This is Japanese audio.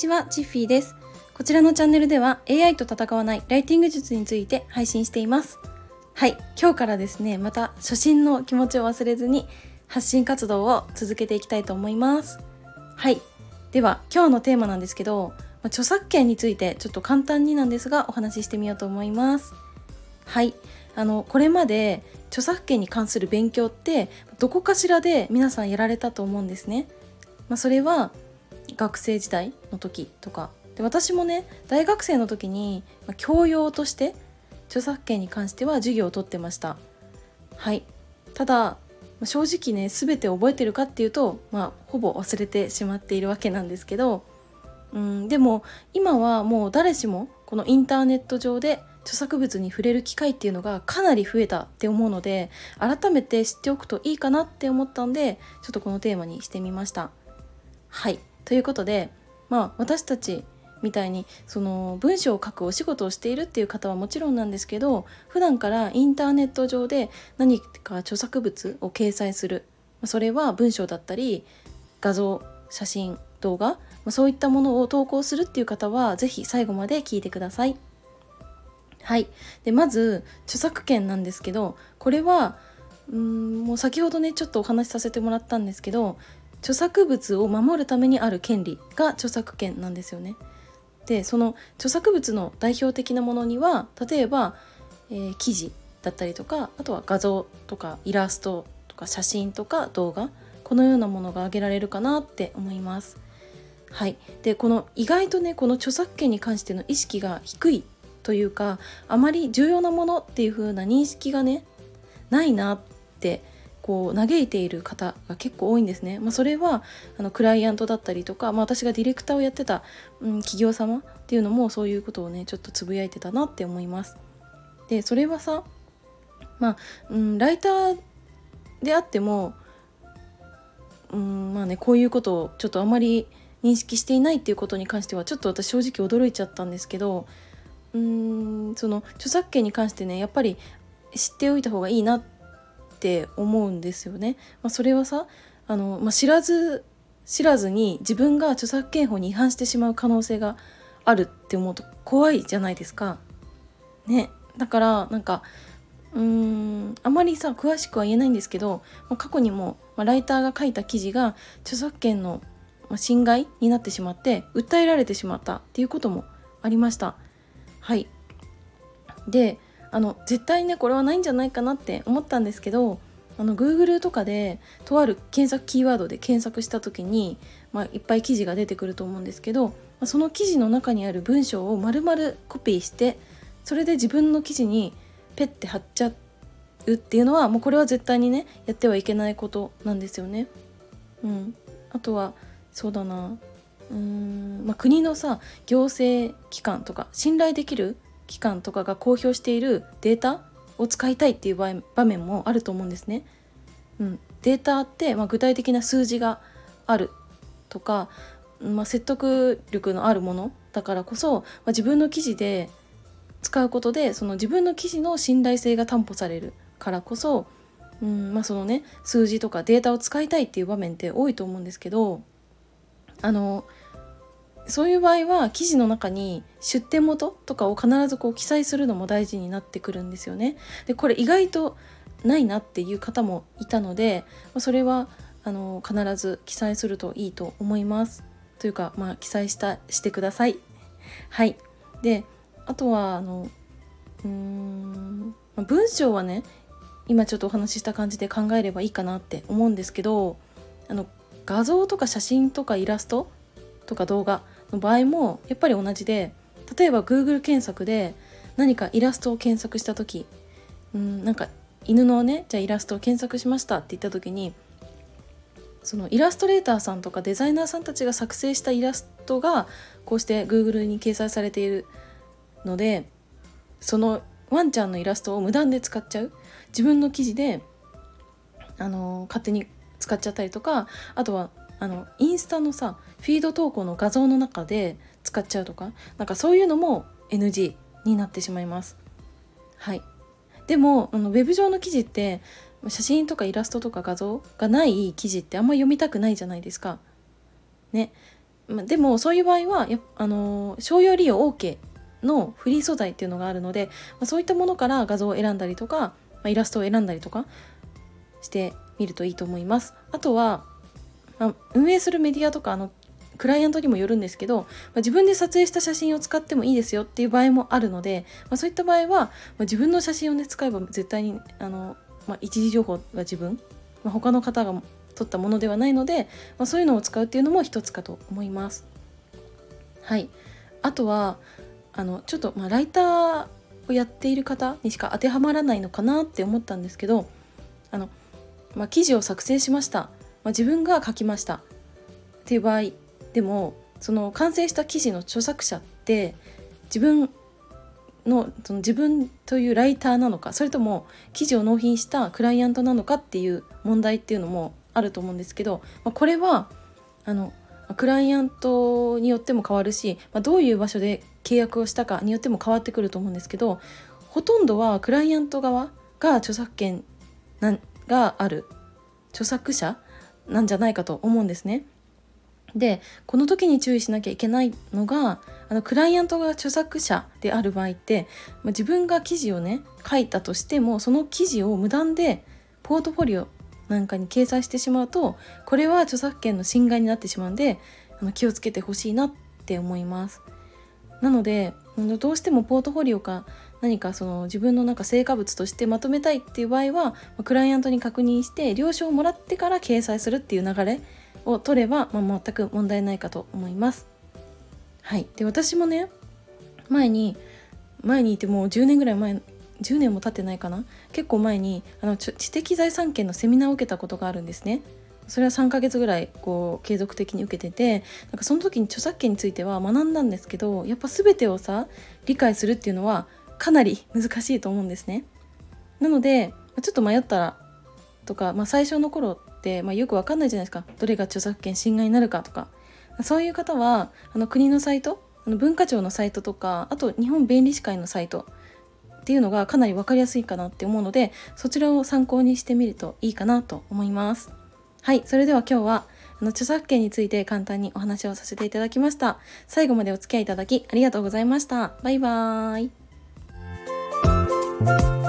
ちは、チッフィーです。こちらのチャンネルでは AI と戦わないライティング術について配信しています。はい、今日からですね、また初心の気持ちを忘れずに発信活動を続けていきたいと思います。はい、では今日のテーマなんですけど、ま著作権についてちょっと簡単になんですがお話ししてみようと思います。はい、あのこれまで著作権に関する勉強ってどこかしらで皆さんやられたと思うんですね。まあ、それは学生時代の時とか。で私もね大学生の時に、教養として著作権に関しては授業を取ってました。はい。ただ正直ね全て覚えてるかっていうと、まあ、ほぼ忘れてしまっているわけなんですけどうんでも今はもう誰しもこのインターネット上で著作物に触れる機会っていうのがかなり増えたって思うので改めて知っておくといいかなって思ったんでちょっとこのテーマにしてみました。はい。ということでまあ私たちみたいにその文章を書くお仕事をしているっていう方はもちろんなんですけど普段からインターネット上で何か著作物を掲載するそれは文章だったり画像写真動画そういったものを投稿するっていう方は是非最後まで聞いてください。はいでまず著作権なんですけどこれはうんもう先ほどねちょっとお話しさせてもらったんですけど著作物を守るためにある権利が著作権なんですよね。でその著作物の代表的なものには例えば、えー記事だったりとかあとは画像とかイラストとか写真とか動画このようなものが挙げられるかなって思います。はい、でこの意外とねこの著作権に関しての意識が低いというかあまり重要なものっていう風な認識がねないなってこう嘆いている方が結構多いんですね。まあ、それはあのクライアントだったりとか、まあ、私がディレクターをやってた、うん、企業様っていうのもそういうことをねちょっとつぶやいてたなって思います。でそれはさまあ、うん、ライターであっても、うん、まあねこういうことをちょっとあまり認識していないっていうことに関してはちょっと私正直驚いちゃったんですけどうんその著作権に関してねやっぱり知っておいた方がいいなってって思うんですよね。まあ、それはさあの、まあ、知らず知らずに自分が著作権法に違反してしまう可能性があるって思うと怖いじゃないですか。ね、だからなんかうーんあまりさ詳しくは言えないんですけど、まあ、過去にも、まあ、ライターが書いた記事が著作権の侵害になってしまって訴えられてしまったっていうこともありました。はいであの絶対ねこれはないんじゃないかなって思ったんですけどあの Google とかでとある検索キーワードで検索した時に、まあ、いっぱい記事が出てくると思うんですけど、その記事の中にある文章を丸々コピーしてそれで自分の記事にペッて貼っちゃうっていうのはもうこれは絶対にねやってはいけないことなんですよね。うん、あとはそうだな。うーん、まあ、国のさ行政機関とか信頼できる機関とかが公表しているデータを使いたいっていう場合場面もあると思うんですね。うん、データって、まあ、具体的な数字があるとか、まあ、説得力のあるものだからこそ、まあ、自分の記事で使うことでその自分の記事の信頼性が担保されるからこそ、うんまあ、そのね数字とかデータを使いたいっていう場面って多いと思うんですけどあのそういう場合は記事の中に出典元とかを必ずこう記載するのも大事になってくるんですよね。でこれ意外とないなっていう方もいたのでそれはあの必ず記載するといいと思います。というかまあ記載したしてください。はい。であとはあのうーん文章はね今ちょっとお話しした感じで考えればいいかなって思うんですけどあの画像とか写真とかイラストとか動画の場合もやっぱり同じで例えば Google 検索で何かイラストを検索した時うんなんか犬のねじゃあイラストを検索しましたって言った時にそのイラストレーターさんとかデザイナーさんたちが作成したイラストがこうして Google に掲載されているのでそのワンちゃんのイラストを無断で使っちゃう自分の記事であの勝手に使っちゃったりとかあとはあのインスタのさフィード投稿の画像の中で使っちゃうとかなんかそういうのも NG になってしまいます。はいでもあのウェブ上の記事って写真とかイラストとか画像がない記事ってあんま読みたくないじゃないですか。ねでもそういう場合はやあの商用利用 OK のフリー素材っていうのがあるので、まあ、そういったものから画像を選んだりとか、まあ、イラストを選んだりとかしてみるといいと思います。あとは、まあ、運営するメディアとかあのクライアントにもよるんですけど、まあ、自分で撮影した写真を使ってもいいですよっていう場合もあるので、まあ、そういった場合は、まあ、自分の写真をね使えば絶対にあの、ま、一時情報が自分、ま、他の方が撮ったものではないので、ま、そういうのを使うっていうのも一つかと思います。はいあとはあのちょっとまライターをやっている方にしか当てはまらないのかなって思ったんですけどあの、ま、記事を作成しました、まあ、自分が書きました。っていう場合でもその完成した記事の著作者って自分のその自分というライターなのかそれとも記事を納品したクライアントなのかっていう問題っていうのもあると思うんですけど、まあ、これはあのクライアントによっても変わるし、まあ、どういう場所で契約をしたかによっても変わってくると思うんですけどほとんどはクライアント側が著作権がある著作者なんじゃないかと思うんですね。でこの時に注意しなきゃいけないのがあのクライアントが著作者である場合って、ま、自分が記事をね書いたとしてもその記事を無断でポートフォリオなんかに掲載してしまうとこれは著作権の侵害になってしまうんであの気をつけてほしいなって思います。なのでどうしてもポートフォリオか何かその自分のなんか成果物としてまとめたいっていう場合はクライアントに確認して了承をもらってから掲載するっていう流れを取れば、まあ、全く問題ないかと思います。はい、で私もね前に前にいてもう10年ぐらい前10年も経ってないかな？結構前にあの知的財産権のセミナーを受けたことがあるんですね。それは3ヶ月ぐらいこう継続的に受けててなんかその時に著作権については学んだんですけどやっぱ全てをさ理解するっていうのはかなり難しいと思うんですね。なのでちょっと迷ったらとか、まあ、最初の頃って、まあ、よく分かんないじゃないですか。どれが著作権侵害になるかとか。そういう方はあの国のサイトあの文化庁のサイトとかあと日本弁理士会のサイトっていうのがかなり分かりやすいかなって思うのでそちらを参考にしてみるといいかなと思います。はいそれでは今日はあの著作権について簡単にお話をさせていただきました。最後までお付き合いいただきありがとうございました。バイバーイ。Bye.